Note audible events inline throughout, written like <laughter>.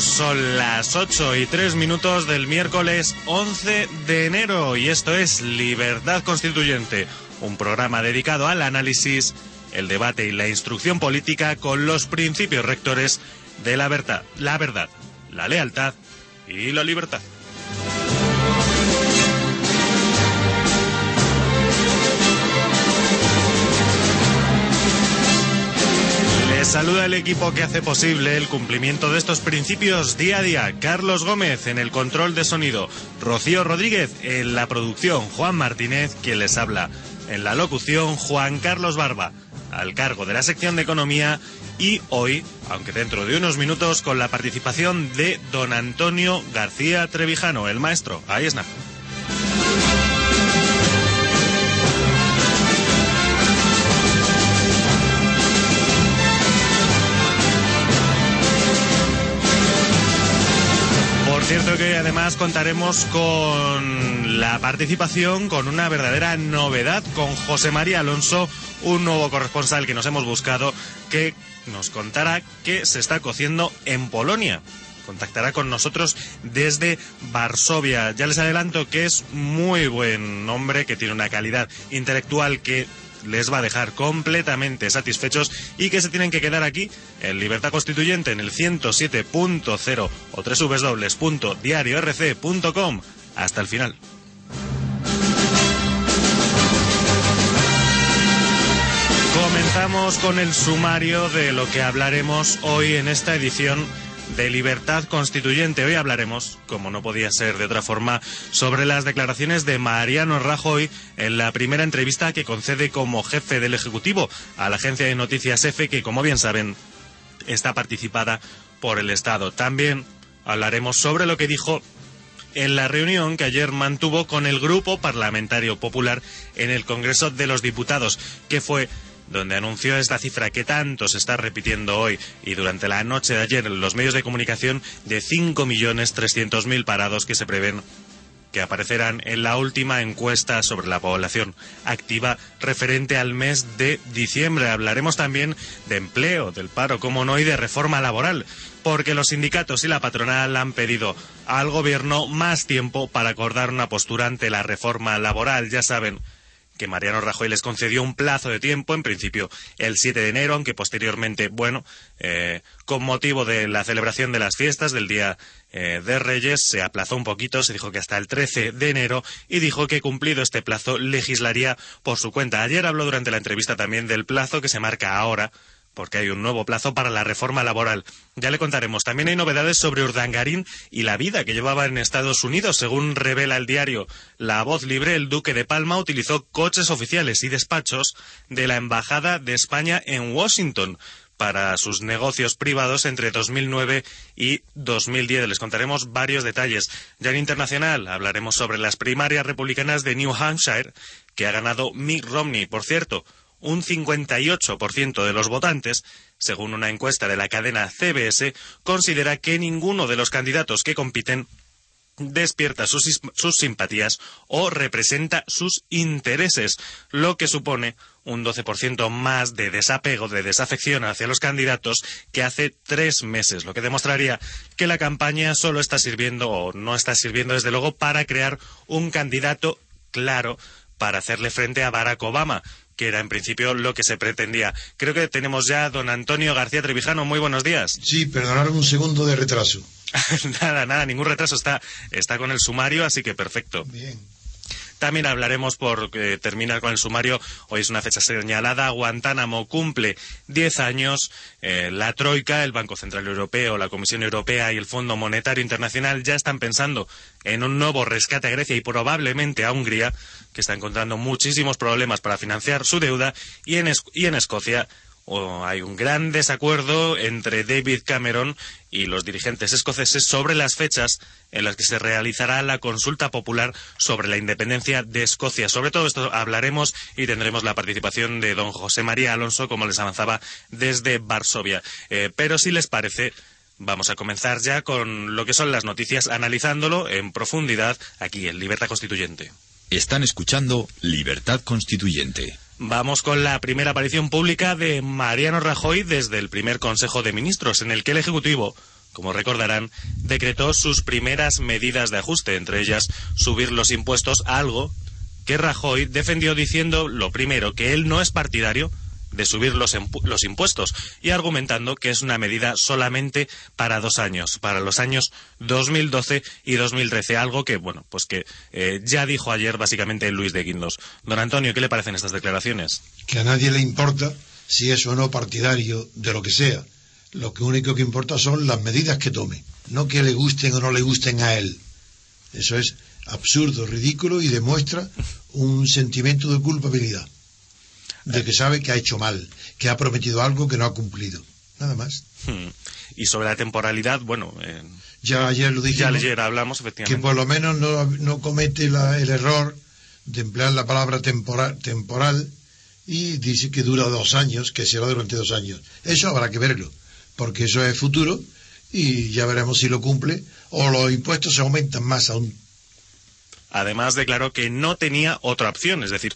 Son las 8 y 3 minutos del miércoles 11 de enero y esto es Libertad Constituyente, un programa dedicado al análisis, el debate y la instrucción política con los principios rectores de la verdad, la verdad, la lealtad y la libertad. Saluda el equipo que hace posible el cumplimiento de estos principios día a día. Carlos Gómez en el control de sonido, Rocío Rodríguez en la producción, Juan Martínez quien les habla. En la locución, Juan Carlos Barba, al cargo de la sección de economía y hoy, aunque dentro de unos minutos, con la participación de don Antonio García Trevijano, el maestro. Ahí está. Cierto que además contaremos con la participación, con una verdadera novedad, con José María Alonso, un nuevo corresponsal que nos hemos buscado, que nos contará qué se está cociendo en Polonia. Contactará con nosotros desde Varsovia. Ya les adelanto que es muy buen hombre, que tiene una calidad intelectual que les va a dejar completamente satisfechos y que se tienen que quedar aquí en Libertad Constituyente en el 107.0 o www.diariorc.com hasta el final. Comenzamos con el sumario de lo que hablaremos hoy en esta edición de Libertad Constituyente. Hoy hablaremos, como no podía ser de otra forma, sobre las declaraciones de Mariano Rajoy en la primera entrevista que concede como jefe del Ejecutivo a la agencia de noticias EFE, que como bien saben está participada por el Estado. También hablaremos sobre lo que dijo en la reunión que ayer mantuvo con el Grupo Parlamentario Popular en el Congreso de los Diputados, que fue donde anunció esta cifra que tanto se está repitiendo hoy y durante la noche de ayer en los medios de comunicación de 5.300.000 parados que se prevén que aparecerán en la última encuesta sobre la población activa referente al mes de diciembre. Hablaremos también de empleo, del paro, como no, y de reforma laboral, porque los sindicatos y la patronal han pedido al gobierno más tiempo para acordar una postura ante la reforma laboral. Ya saben que Mariano Rajoy les concedió un plazo de tiempo, en principio el 7 de enero, aunque posteriormente, bueno, eh, con motivo de la celebración de las fiestas del Día eh, de Reyes, se aplazó un poquito, se dijo que hasta el 13 de enero, y dijo que cumplido este plazo legislaría por su cuenta. Ayer habló durante la entrevista también del plazo que se marca ahora porque hay un nuevo plazo para la reforma laboral. Ya le contaremos. También hay novedades sobre Urdangarín y la vida que llevaba en Estados Unidos. Según revela el diario La Voz Libre, el duque de Palma utilizó coches oficiales y despachos de la Embajada de España en Washington para sus negocios privados entre 2009 y 2010. Les contaremos varios detalles. Ya en internacional hablaremos sobre las primarias republicanas de New Hampshire, que ha ganado Mitt Romney. Por cierto, un 58% de los votantes, según una encuesta de la cadena CBS, considera que ninguno de los candidatos que compiten despierta sus, simpatías o representa sus intereses, lo que supone un 12% más de desapego, de desafección hacia los candidatos que hace tres meses, lo que demostraría que la campaña solo está sirviendo o no está sirviendo desde luego para crear un candidato claro para hacerle frente a Barack Obama, que era en principio lo que se pretendía. Creo que tenemos ya a don Antonio García Trevijano. Muy buenos días. Sí, perdonaron un segundo de retraso. <laughs> nada, nada, ningún retraso. Está, está con el sumario, así que perfecto. Bien. También hablaremos, por eh, terminar con el sumario, hoy es una fecha señalada, Guantánamo cumple 10 años, eh, la Troika, el Banco Central Europeo, la Comisión Europea y el Fondo Monetario Internacional ya están pensando en un nuevo rescate a Grecia y probablemente a Hungría, que está encontrando muchísimos problemas para financiar su deuda, y en, y en Escocia hay un gran desacuerdo entre David Cameron y los dirigentes escoceses sobre las fechas en las que se realizará la consulta popular sobre la independencia de Escocia. Sobre todo esto hablaremos y tendremos la participación de don José María Alonso, como les avanzaba desde Varsovia. Eh, pero si les parece, vamos a comenzar ya con lo que son las noticias, analizándolo en profundidad aquí en Libertad Constituyente. Están escuchando Libertad Constituyente. Vamos con la primera aparición pública de Mariano Rajoy desde el primer Consejo de Ministros, en el que el Ejecutivo, como recordarán, decretó sus primeras medidas de ajuste, entre ellas subir los impuestos, algo que Rajoy defendió diciendo, lo primero, que él no es partidario de subir los, los, impuestos y argumentando que es una medida solamente para dos años, para los años 2012 y 2013, algo que, bueno, pues que eh, ya dijo ayer básicamente Luis de Guindos. Don Antonio, ¿qué le parecen estas declaraciones? Que a nadie le importa si es o no partidario de lo que sea. Lo que único que importa son las medidas que tome, no que le gusten o no le gusten a él. Eso es absurdo, ridículo y demuestra un sentimiento de culpabilidad de que sabe que ha hecho mal, que ha prometido algo que no ha cumplido. Nada más. Hmm. Y sobre la temporalidad, bueno. Eh, ya ayer lo dije. Ya ayer hablamos, efectivamente. Que por lo menos no, no comete la, el error de emplear la palabra temporal, temporal y dice que dura dos años, que será durante dos años. Eso habrá que verlo, porque eso es futuro y ya veremos si lo cumple o los impuestos se aumentan más aún. Además declaró que no tenía otra opción, es decir,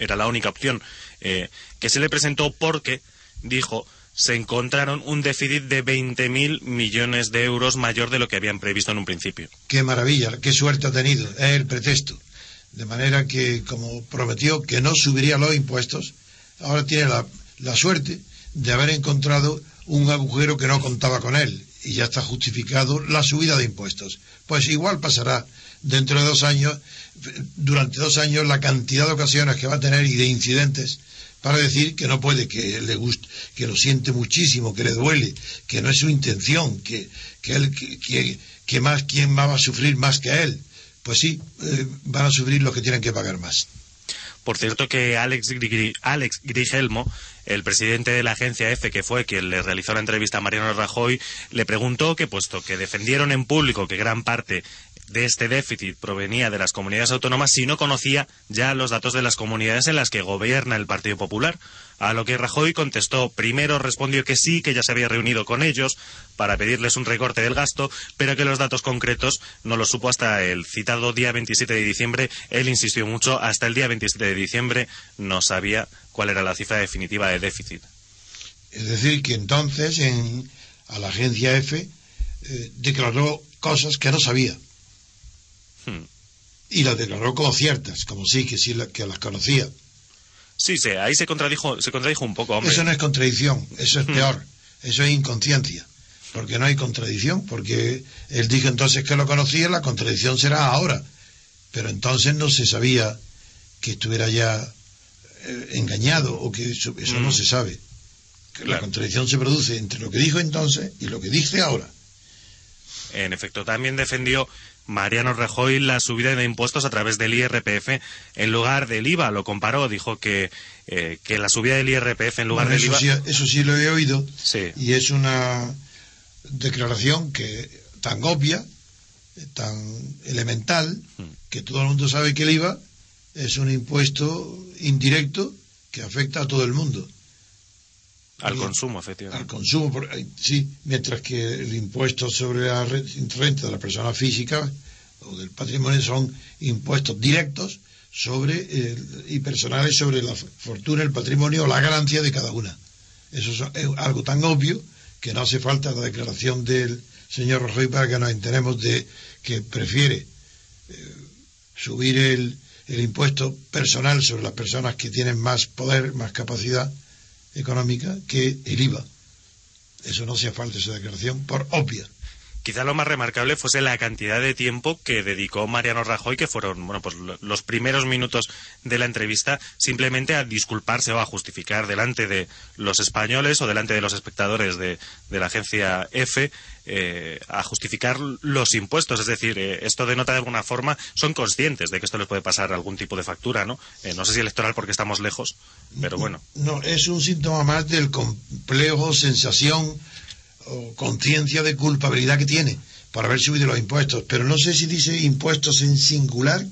era la única opción eh, que se le presentó porque, dijo, se encontraron un déficit de 20.000 millones de euros mayor de lo que habían previsto en un principio. Qué maravilla, qué suerte ha tenido, es el pretexto. De manera que, como prometió que no subiría los impuestos, ahora tiene la, la suerte de haber encontrado un agujero que no contaba con él y ya está justificado la subida de impuestos. Pues igual pasará dentro de dos años durante dos años la cantidad de ocasiones que va a tener y de incidentes para decir que no puede, que le guste, que lo siente muchísimo, que le duele, que no es su intención, que, que él, que, que, más, quién va a sufrir más que él. Pues sí, eh, van a sufrir los que tienen que pagar más. Por cierto que Alex, Alex Grigelmo, el presidente de la agencia EFE, que fue quien le realizó la entrevista a Mariano Rajoy, le preguntó que, puesto que defendieron en público que gran parte de este déficit provenía de las comunidades autónomas si no conocía ya los datos de las comunidades en las que gobierna el Partido Popular. A lo que Rajoy contestó, primero respondió que sí, que ya se había reunido con ellos para pedirles un recorte del gasto, pero que los datos concretos no los supo hasta el citado día 27 de diciembre. Él insistió mucho, hasta el día 27 de diciembre no sabía cuál era la cifra definitiva de déficit. Es decir, que entonces en, a la agencia F eh, declaró cosas que no sabía. Hmm. Y las declaró como ciertas, como sí, que sí que las conocía. Sí, sí, ahí se contradijo, se contradijo un poco, hombre. Eso no es contradicción, eso es hmm. peor, eso es inconsciencia, porque no hay contradicción, porque él dijo entonces que lo conocía, la contradicción será ahora, pero entonces no se sabía que estuviera ya eh, engañado o que eso, no hmm. se sabe. Que La contradicción se produce entre lo que dijo entonces y lo que dice ahora. En efecto, también defendió Mariano Rajoy la subida de impuestos a través del IRPF en lugar del IVA. Lo comparó, dijo que, eh, que la subida del IRPF en lugar Bueno, del eso, IVA... sí, eso sí lo he oído Sí. y es una declaración que tan obvia, tan elemental, Hmm. que todo el mundo sabe que el IVA es un impuesto indirecto que afecta a todo el mundo. Al consumo, al efectivamente. consumo, por- eh, sí, mientras que el impuesto sobre la re- renta de la persona física o del patrimonio son impuestos directos sobre el- y personales sobre la fortuna, el patrimonio o la ganancia de cada una. Eso es es algo tan obvio que no hace falta la declaración del señor Rajoy para que nos enteremos de que prefiere eh, subir el, el impuesto personal sobre las personas que tienen más poder, más capacidad económica que el IVA. Eso no hacía falta esa declaración por obvia. Quizá lo más remarcable fuese la cantidad de tiempo que dedicó Mariano Rajoy, que fueron bueno, pues lo- los primeros minutos de la entrevista, simplemente a disculparse o a justificar delante de los españoles o delante de los espectadores de, de la agencia F, eh, a justificar los impuestos. Es decir, eh, esto denota de alguna forma, son conscientes de que esto les puede pasar algún tipo de factura, ¿no? Eh, no sé si electoral porque estamos lejos, pero bueno. No, es un síntoma más del complejo, sensación o conciencia de culpabilidad que tiene por haber subido los impuestos. Pero no sé si dice impuestos en singular,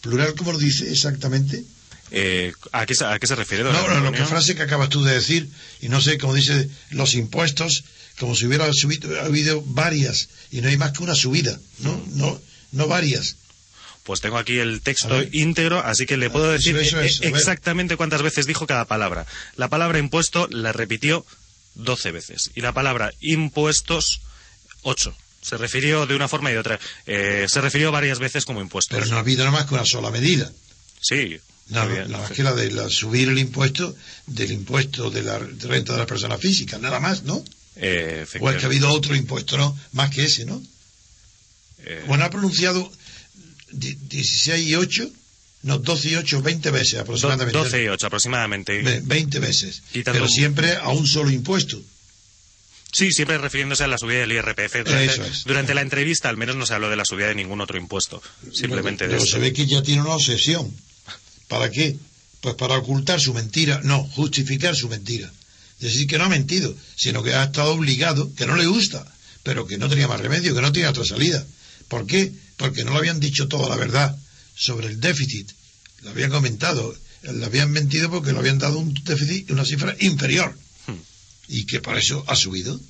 plural, como lo dice exactamente. Eh, ¿a, qué, se- ¿A qué se refiere, No, no, lo que frase que acabas tú de decir, y no sé cómo dice los impuestos, como si hubiera subido, ha habido varias, y no hay más que una subida, ¿no? Mm. No, no varias. Pues tengo aquí el texto íntegro, así que le puedo Eso, decir eso e- ver. exactamente cuántas veces dijo cada palabra. La palabra impuesto la repitió 12 veces y la palabra impuestos 8. Se refirió de una forma y de otra. Eh, se refirió varias veces como impuestos. Pero no ha habido nada más que una sola medida. Sí. Nada, había- nada más que la de la, subir el impuesto del impuesto de la renta de las personas físicas, nada más, ¿no? eh, O es que ha habido otro impuesto, ¿no? Más que ese, ¿no? Eh, Bueno, ha pronunciado di- 16 y 8, no, 12 y 8, 20 veces aproximadamente. 12 y 8 aproximadamente. Ve- 20 veces. Quitando Pero siempre a un solo impuesto. Sí, siempre refiriéndose a la subida del IRPF. Durante, es. durante la entrevista al menos no se habló de la subida de ningún otro impuesto. Simplemente de Pero esto. se ve que ya tiene una obsesión. ¿Para qué? Pues para ocultar su mentira, no, justificar su mentira. Decir, que no ha mentido, sino que ha estado obligado, que no le gusta, pero que no tenía más remedio, que no tenía otra salida. ¿Por qué? Porque no le habían dicho toda la verdad sobre el déficit. Lo habían comentado, le habían mentido porque le habían dado un déficit, una cifra inferior. Hmm. Y que por eso ha subido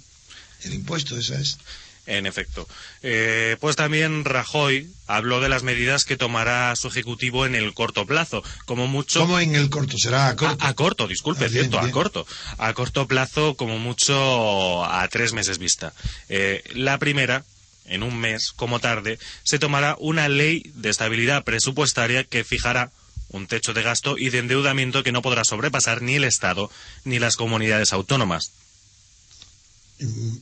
el impuesto, esa es. En efecto. Eh, pues también Rajoy habló de las medidas que tomará su Ejecutivo en el corto plazo. Como mucho. ¿Cómo en el corto? ¿Será a corto? A, a corto, disculpe, Ah, bien, cierto, a corto. A corto plazo, como mucho, a tres meses vista. Eh, la primera, en un mes, como tarde, se tomará una ley de estabilidad presupuestaria que fijará un techo de gasto y de endeudamiento que no podrá sobrepasar ni el Estado ni las comunidades autónomas. Mm,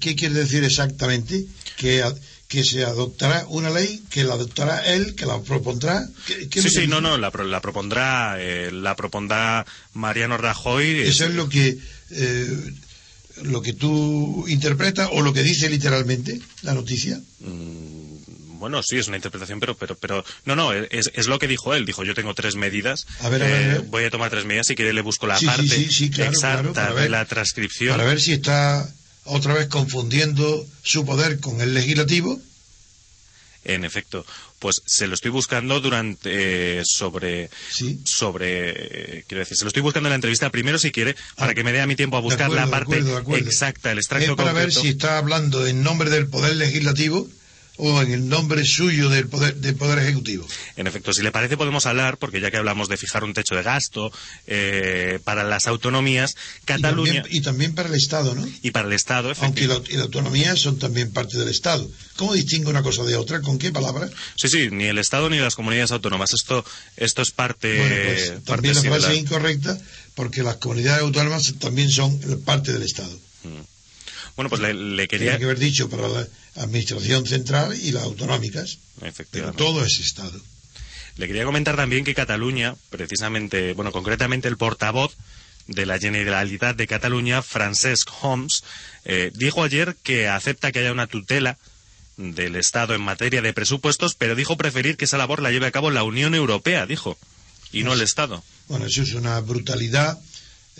¿Qué quiere decir exactamente? Que, que se adoptará una ley, que la adoptará él, que la propondrá. ¿Qué- qué Sí, sí, no, no, la propondrá, eh, la propondrá Mariano Rajoy. Eso es lo que, eh, lo que tú interpretas o lo que dice literalmente la noticia. Mm, Bueno, sí, es una interpretación, pero, pero, pero, no, no, es, es lo que dijo él. Dijo, yo tengo tres medidas. A ver, a ver, eh, a ver. Voy a tomar tres medidas. Si quiere, le busco la Sí, parte sí, sí, claro, exacta claro, de la transcripción. Para ver si está otra vez confundiendo su poder con el legislativo. En efecto, pues se lo estoy buscando durante eh, sobre Sí. sobre eh, quiero decir, se lo estoy buscando en la entrevista primero si quiere para Ah, que me dé a mi tiempo a buscar acuerdo, la de parte acuerdo, de acuerdo. exacta, el Es extracto para ver concreto. si está hablando en nombre del poder legislativo o en el nombre suyo del poder, del poder ejecutivo. En efecto, si le parece podemos hablar, porque ya que hablamos de fijar un techo de gasto eh, para las autonomías, Cataluña Y también, y también para el Estado, ¿no? y para el Estado, Aunque efectivamente. la, y la autonomía son también parte del Estado. ¿Cómo distingue una cosa de otra? ¿Con qué palabra? Sí, sí, ni el Estado ni las comunidades autónomas. Esto, esto es parte. bueno, pues parte también la frase incorrecta porque las comunidades autónomas también son parte del Estado. Bueno, pues le, le quería. que haber dicho para la administración central y las autonómicas, pero todo es Estado. Le quería comentar también que Cataluña, precisamente, bueno, concretamente el portavoz de la Generalitat de Cataluña, Francesc Homs, eh, dijo ayer que acepta que haya una tutela del Estado en materia de presupuestos, pero dijo preferir que esa labor la lleve a cabo la Unión Europea, dijo, y no el Estado. Bueno, eso es una brutalidad,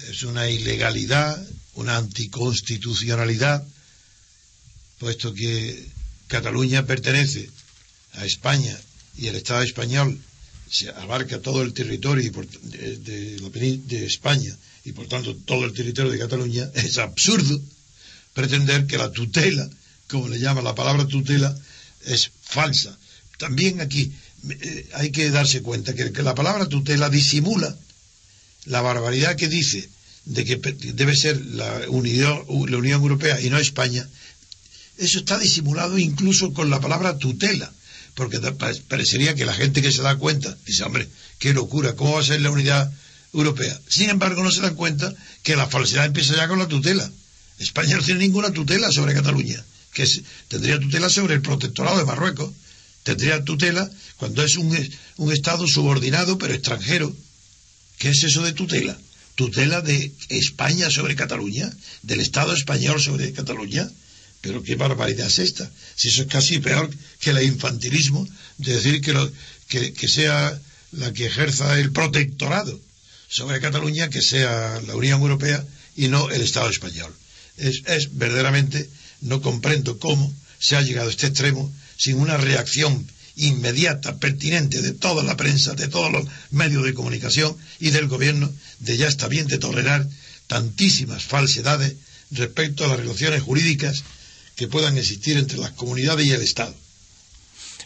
es una ilegalidad, una anticonstitucionalidad, puesto que Cataluña pertenece a España y el Estado español se abarca todo el territorio de, España y por tanto todo el territorio de Cataluña, <laughs> es absurdo pretender que la tutela, como le llama la palabra tutela, es falsa. También aquí eh, hay que darse cuenta que, la palabra tutela disimula la barbaridad que dice de que debe ser la Unión Europea y no España, eso está disimulado incluso con la palabra tutela, porque parecería que la gente que se da cuenta dice, hombre, qué locura, ¿cómo va a ser la unidad europea? Sin embargo, no se dan cuenta que la falsedad empieza ya con la tutela. España no tiene ninguna tutela sobre Cataluña, que tendría tutela sobre el protectorado de Marruecos, tendría tutela cuando es un, un Estado subordinado pero extranjero. ¿Qué es eso de tutela? tutela de España sobre Cataluña, del Estado español sobre Cataluña. Pero qué barbaridad es esta. Si eso es casi peor que el infantilismo de decir que, lo, que, sea la que ejerza el protectorado sobre Cataluña, que sea la Unión Europea y no el Estado español. Es, es verdaderamente, no comprendo cómo se ha llegado a este extremo sin una reacción inmediata, pertinente de toda la prensa, de todos los medios de comunicación y del gobierno, de ya está bien de tolerar tantísimas falsedades respecto a las relaciones jurídicas que puedan existir entre las comunidades y el Estado.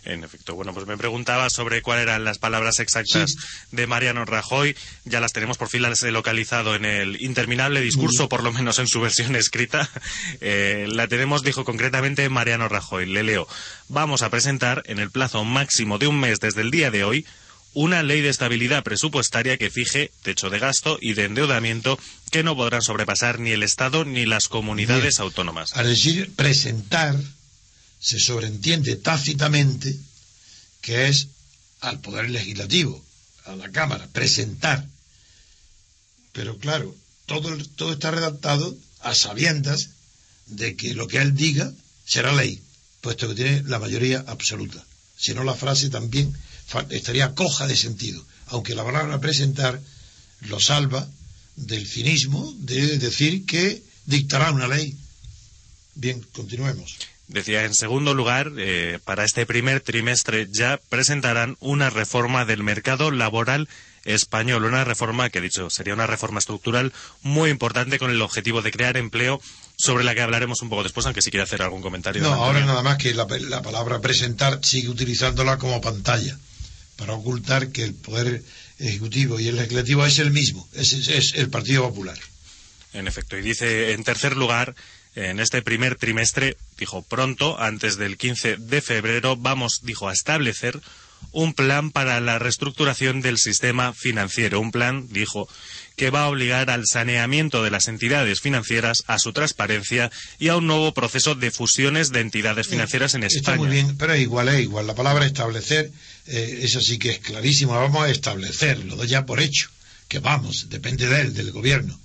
En efecto, bueno, pues me preguntaba sobre cuáles eran las palabras exactas de Mariano Rajoy. Ya las tenemos, por fin las he localizado en el interminable discurso, por lo menos en su <laughs> versión escrita. Eh, la tenemos, dijo concretamente Mariano Rajoy. Le leo. Vamos a presentar, en el plazo máximo de un mes desde el día de hoy, una ley de estabilidad presupuestaria que fije techo de gasto y de endeudamiento que no podrán sobrepasar ni el Estado ni las comunidades autónomas. Al decir presentar, se sobreentiende tácitamente que es al Poder Legislativo, a la Cámara, presentar. Pero claro, todo, todo está redactado a sabiendas de que lo que él diga será ley, puesto que tiene la mayoría absoluta. Si no, la frase también estaría coja de sentido, aunque la palabra presentar lo salva del cinismo de decir que dictará una ley. Bien, continuemos. Decía, en segundo lugar, eh, para este primer trimestre ya presentarán una reforma del mercado laboral español, una reforma que, he dicho, sería una reforma estructural muy importante con el objetivo de crear empleo, sobre la que hablaremos un poco después, aunque si quiere hacer algún comentario. No, ahora nada más que la, palabra presentar sigue utilizándola como pantalla, para ocultar que el Poder Ejecutivo y el Legislativo es el mismo, es el Partido Popular. En efecto, y dice, en tercer lugar, en este primer trimestre, dijo pronto, antes del 15 de febrero, vamos, dijo, a establecer un plan para la reestructuración del sistema financiero. Un plan, dijo, que va a obligar al saneamiento de las entidades financieras, a su transparencia y a un nuevo proceso de fusiones de entidades financieras en España. Está muy bien, pero igual es igual. La palabra establecer, eh, eso sí que es clarísimo. Vamos a establecerlo, doy ya por hecho. Que vamos, depende de él, del gobierno.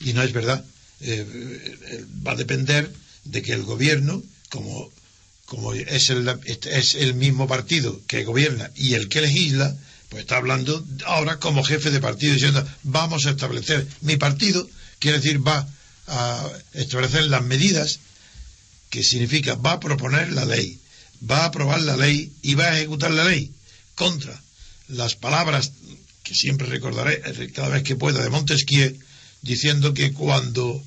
Y no es verdad. Eh, eh, va a depender de que el gobierno, como, como es, el, es el mismo partido que gobierna y el que legisla, pues está hablando ahora como jefe de partido diciendo vamos a establecer mi partido, quiere decir va a establecer las medidas que significa va a proponer la ley, va a aprobar la ley y va a ejecutar la ley contra las palabras que siempre recordaré cada vez que pueda de Montesquieu diciendo que cuando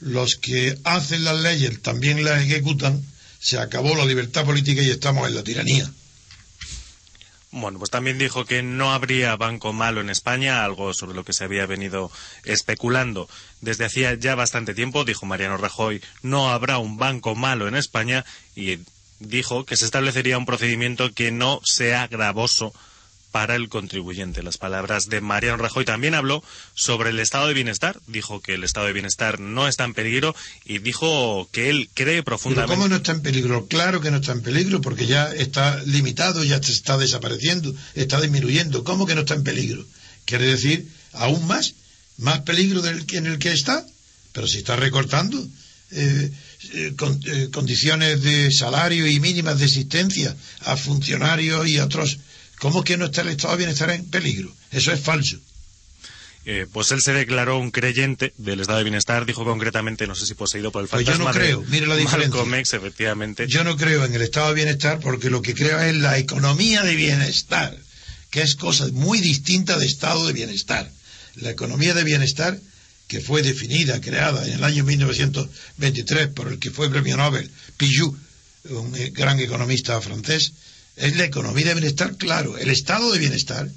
los que hacen las leyes también las ejecutan, se acabó la libertad política y estamos en la tiranía. Bueno, pues también dijo que no habría banco malo en España, algo sobre lo que se había venido especulando desde hacía ya bastante tiempo. Dijo Mariano Rajoy, no habrá un banco malo en España y dijo que se establecería un procedimiento que no sea gravoso para el contribuyente. Las palabras de Mariano Rajoy también habló sobre el estado de bienestar. Dijo que el estado de bienestar no está en peligro y dijo que él cree profundamente. ¿Cómo no está en peligro? Claro que no está en peligro porque ya está limitado, ya está desapareciendo, está disminuyendo. ¿Cómo que no está en peligro? Quiere decir aún más, más peligro del en el que está. Pero si está recortando eh, eh, eh, condiciones de salario y mínimas de existencia a funcionarios y a otros. ¿Cómo que no está el estado de bienestar en peligro? Eso es falso. pues él se declaró un creyente del estado de bienestar, dijo concretamente, no sé si poseído por el fantasma pues yo no creo, mire la diferencia. efectivamente. Yo no creo en el estado de bienestar porque lo que creo es la economía de bienestar, que es cosa muy distinta de estado de bienestar. La economía de bienestar que fue definida, creada en el año 1923 por el que fue premio Nobel, Pijou, un eh, gran economista francés, es la economía de bienestar, claro, el estado de bienestar,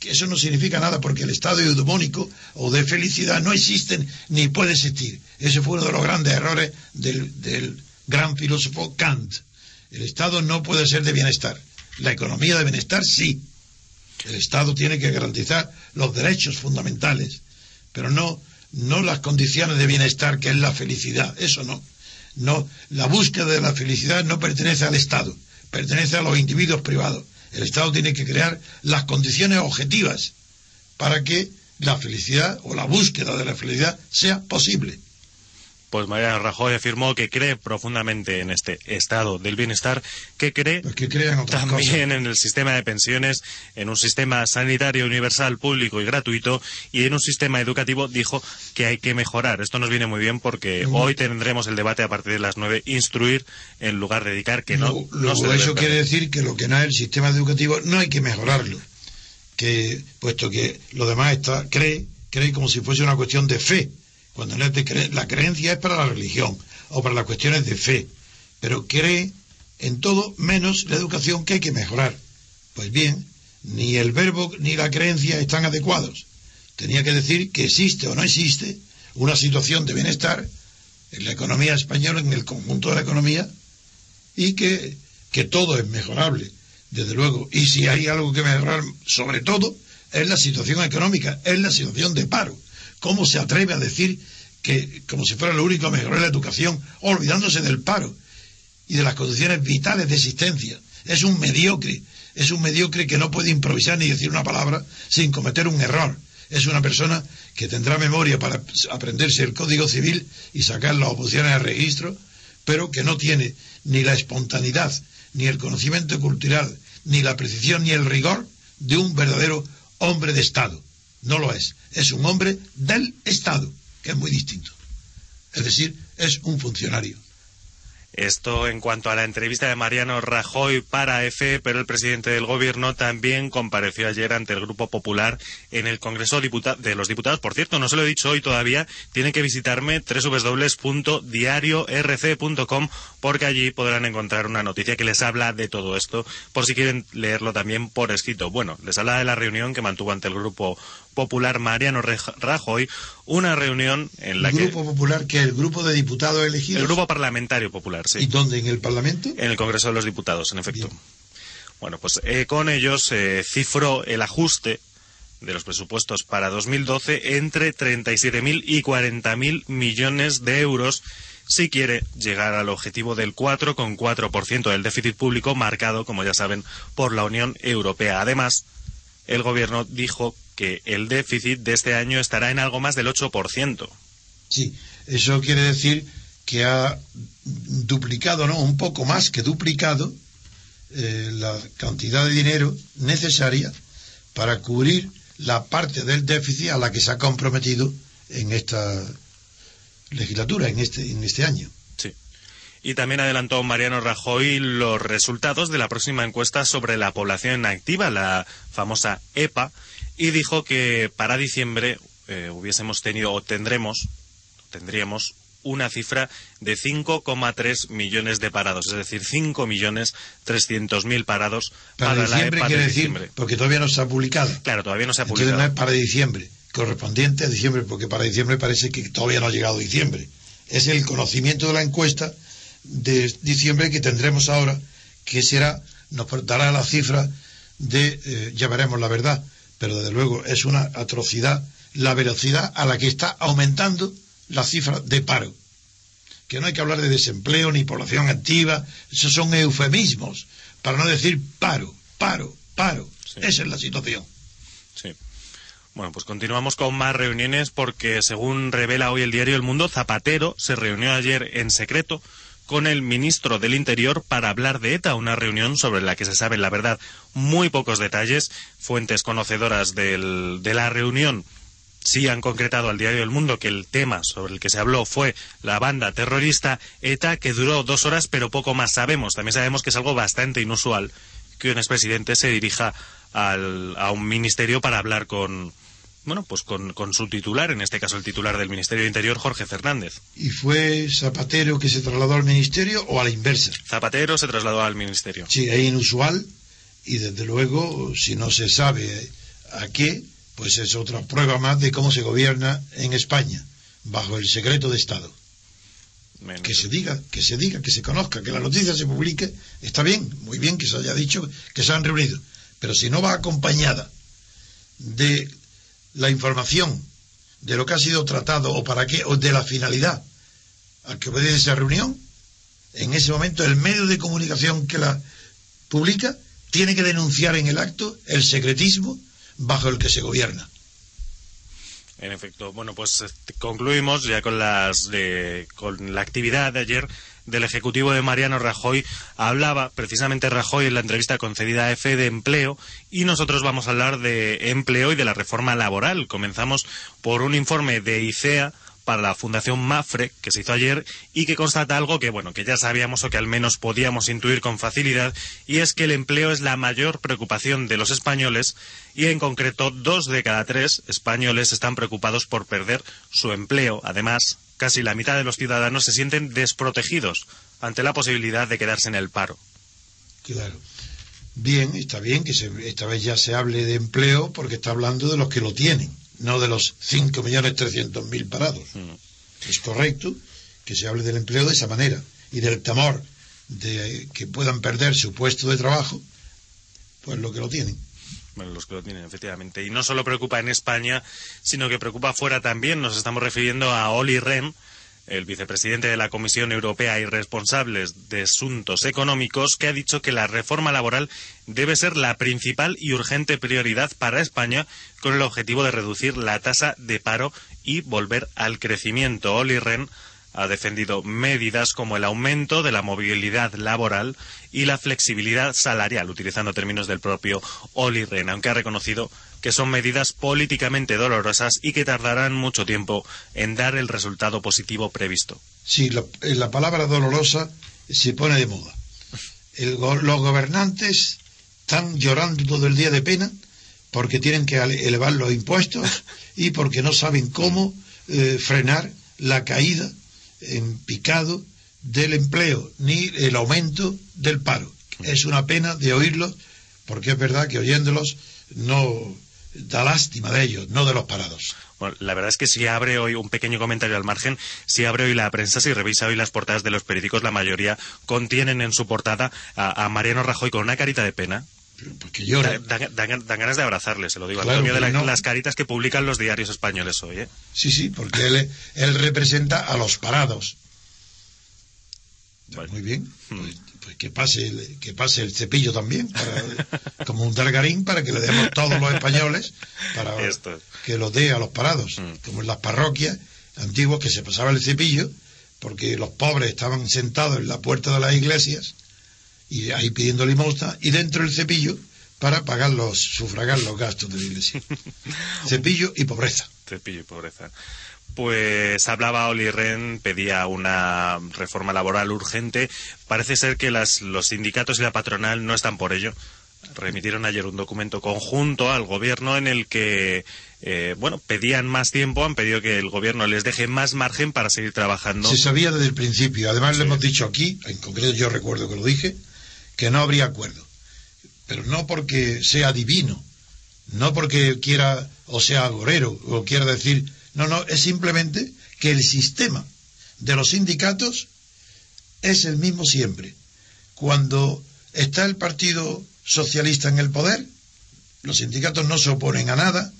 que eso no significa nada porque el estado eudemónico o de felicidad no existen ni puede existir. Ese fue uno de los grandes errores del, del gran filósofo Kant. El estado no puede ser de bienestar. La economía de bienestar sí. El Estado tiene que garantizar los derechos fundamentales, pero no no las condiciones de bienestar que es la felicidad, eso no. No, la búsqueda de la felicidad no pertenece al Estado, pertenece a los individuos privados. El Estado tiene que crear las condiciones objetivas para que la felicidad o la búsqueda de la felicidad sea posible pues Mariano Rajoy afirmó que cree profundamente en este estado del bienestar, que cree pues también en el sistema de pensiones, en un sistema sanitario universal, público y gratuito, y en un sistema educativo dijo que hay que mejorar. Esto nos viene muy bien porque hoy tendremos el debate a partir de las nueve, instruir en lugar de dedicar, que no. eso quiere decir que lo que no es el sistema educativo no hay que mejorarlo, que puesto que lo demás está cree cree como si fuese una cuestión de fe cuando la creencia es para la religión o para las cuestiones de fe, pero cree en todo menos la educación que hay que mejorar. Pues bien, ni el verbo ni la creencia están adecuados. Tenía que decir que existe o no existe una situación de bienestar en la economía española, en el conjunto de la economía, y que, que todo es mejorable, desde luego. Y si hay algo que mejorar, sobre todo, es la situación económica, es la situación de paro. ¿Cómo se atreve a decir que, como si fuera lo único a mejorar la educación, olvidándose del paro y de las condiciones vitales de existencia? Es un mediocre, es un mediocre que no puede improvisar ni decir una palabra sin cometer un error. Es una persona que tendrá memoria para aprenderse el Código Civil y sacar las oposiciones al registro, pero que no tiene ni la espontaneidad, ni el conocimiento cultural, ni la precisión, ni el rigor de un verdadero hombre de Estado. No lo es. Es un hombre del Estado, que es muy distinto. Es decir, es un funcionario. Esto en cuanto a la entrevista de Mariano Rajoy para EFE, pero el presidente del gobierno también compareció ayer ante el Grupo Popular en el Congreso de los Diputados. Por cierto, no se lo he dicho hoy todavía, tienen que visitarme www.diariorc.com porque allí podrán encontrar una noticia que les habla de todo esto, por si quieren leerlo también por escrito. Bueno, les habla de la reunión que mantuvo ante el Grupo Popular Mariano Rajoy, una reunión en la ¿El Grupo Popular que el grupo de diputados elegidos? El Grupo Parlamentario Popular, sí. ¿Y dónde? ¿En el Parlamento? En el Congreso de los Diputados, en efecto. Bueno, pues eh, con ellos se cifró el ajuste de los presupuestos para 2012 entre 37.000 y 40.000 millones de euros si quiere llegar al objetivo del 4,4% del déficit público marcado, como ya saben, por la Unión Europea. Además, el Gobierno dijo que el déficit de este año estará en algo más del 8%. Sí, eso quiere decir que ha duplicado, ¿no? Un poco más que duplicado eh, la cantidad de dinero necesaria para cubrir la parte del déficit a la que se ha comprometido en esta legislatura, en este, en este año. Sí. Y también adelantó Mariano Rajoy los resultados de la próxima encuesta sobre la población activa, la famosa EPA, y dijo que para diciembre eh, hubiésemos tenido o tendremos, tendríamos una cifra de 5,3 millones de parados, es decir, 5 millones 300 mil parados para, la EPA de diciembre. porque todavía no se ha publicado. Claro, todavía no se ha publicado. Entonces no es para diciembre, correspondiente a diciembre, porque para diciembre parece que todavía no ha llegado diciembre. Es el conocimiento de la encuesta de diciembre que tendremos ahora, que será, nos dará la cifra de, eh, ya veremos la verdad, pero desde luego es una atrocidad la velocidad a la que está aumentando la cifra de paro. Que no hay que hablar de desempleo ni población activa, esos son eufemismos, para no decir paro, paro, paro. Esa es la situación. Sí. Bueno, pues continuamos con más reuniones porque, según revela hoy el diario El Mundo, Zapatero se reunió ayer en secreto con el ministro del Interior para hablar de ETA, una reunión sobre la que se saben, la verdad, muy pocos detalles. Fuentes conocedoras del, de la reunión sí han concretado al diario El Mundo que el tema sobre el que se habló fue la banda terrorista ETA, que duró dos horas, pero poco más sabemos. También sabemos que es algo bastante inusual que un expresidente se dirija al, a un ministerio para hablar con, bueno, pues con, con, su titular, en este caso el titular del Ministerio de Interior, Jorge Fernández. ¿Y fue Zapatero que se trasladó al Ministerio o a la inversa? Zapatero se trasladó al Ministerio. Sí, es inusual y desde luego, si no se sabe a qué, pues es otra prueba más de cómo se gobierna en España, bajo el secreto de Estado. Menos. Que se diga, que se diga, que se conozca, que la noticia se publique, está bien, muy bien que se haya dicho que se han reunido, pero si no va acompañada de la información de lo que ha sido tratado o para qué, o de la finalidad a que obedece esa reunión, en ese momento el medio de comunicación que la publica tiene que denunciar en el acto el secretismo bajo el que se gobierna. En efecto, bueno, pues concluimos ya con las de, con la actividad de ayer del Ejecutivo de Mariano Rajoy. Hablaba precisamente Rajoy en la entrevista concedida a EFE de empleo y nosotros vamos a hablar de empleo y de la reforma laboral. Comenzamos por un informe de ICEA para la Fundación Mafre, que se hizo ayer, y que constata algo que, bueno, que ya sabíamos o que al menos podíamos intuir con facilidad, y es que el empleo es la mayor preocupación de los españoles, y en concreto dos de cada tres españoles están preocupados por perder su empleo. Además, casi la mitad de los ciudadanos se sienten desprotegidos ante la posibilidad de quedarse en el paro. Claro. Bien, está bien que se, esta vez ya se hable de empleo porque está hablando de los que lo tienen no de los 5.300.000 parados. Mm. Es correcto que se hable del empleo de esa manera y del temor de que puedan perder su puesto de trabajo, pues lo que lo tienen. Bueno, los que lo tienen, efectivamente. Y no solo preocupa en España, sino que preocupa fuera también. Nos estamos refiriendo a Oli Rehn, el vicepresidente de la Comisión Europea y responsable de Asuntos Económicos, que ha dicho que la reforma laboral debe ser la principal y urgente prioridad para España con el objetivo de reducir la tasa de paro y volver al crecimiento. Oli Ren ha defendido medidas como el aumento de la movilidad laboral y la flexibilidad salarial, utilizando términos del propio Oli aunque ha reconocido que son medidas políticamente dolorosas y que tardarán mucho tiempo en dar el resultado positivo previsto. Sí, la, la palabra dolorosa se pone de moda. Los gobernantes están llorando todo el día de pena porque tienen que elevar los impuestos y porque no saben cómo eh, frenar la caída en picado del empleo ni el aumento del paro. Es una pena de oírlos porque es verdad que oyéndolos no da lástima de ellos, no de los parados. Bueno, la verdad es que si abre hoy un pequeño comentario al margen, si abre hoy la prensa, si revisa hoy las portadas de los periódicos, la mayoría contienen en su portada a, a Mariano Rajoy con una carita de pena. Porque llora. Dan, dan, dan, dan, ganas de abrazarle, se lo digo, claro, Antonio, de la, no. las caritas que publican los diarios españoles hoy. ¿eh? Sí, sí, porque él, él representa a los parados. Muy bien. Pues, pues, que pase el, que pase el cepillo también, para, <laughs> como un dargarín, para que le demos todos los españoles, para <laughs> Esto. que lo dé a los parados, mm. como en las parroquias antiguas que se pasaba el cepillo, porque los pobres estaban sentados en la puerta de las iglesias y ahí pidiendo limosna y dentro el cepillo para pagar los, sufragar los gastos de la iglesia. <laughs> cepillo y pobreza. Cepillo y pobreza. Pues hablaba Oli Ren, pedía una reforma laboral urgente. Parece ser que las, los sindicatos y la patronal no están por ello. Remitieron ayer un documento conjunto al gobierno en el que, eh, bueno, pedían más tiempo, han pedido que el gobierno les deje más margen para seguir trabajando. Se sabía desde el principio. Además, sí. le hemos dicho aquí, en concreto yo recuerdo que lo dije, que no habría acuerdo. Pero no porque sea divino, no porque quiera o sea agorero o quiera decir no, no, es simplemente que el sistema de los sindicatos es el mismo siempre. Cuando está el Partido Socialista en el poder, los sindicatos no se oponen a nada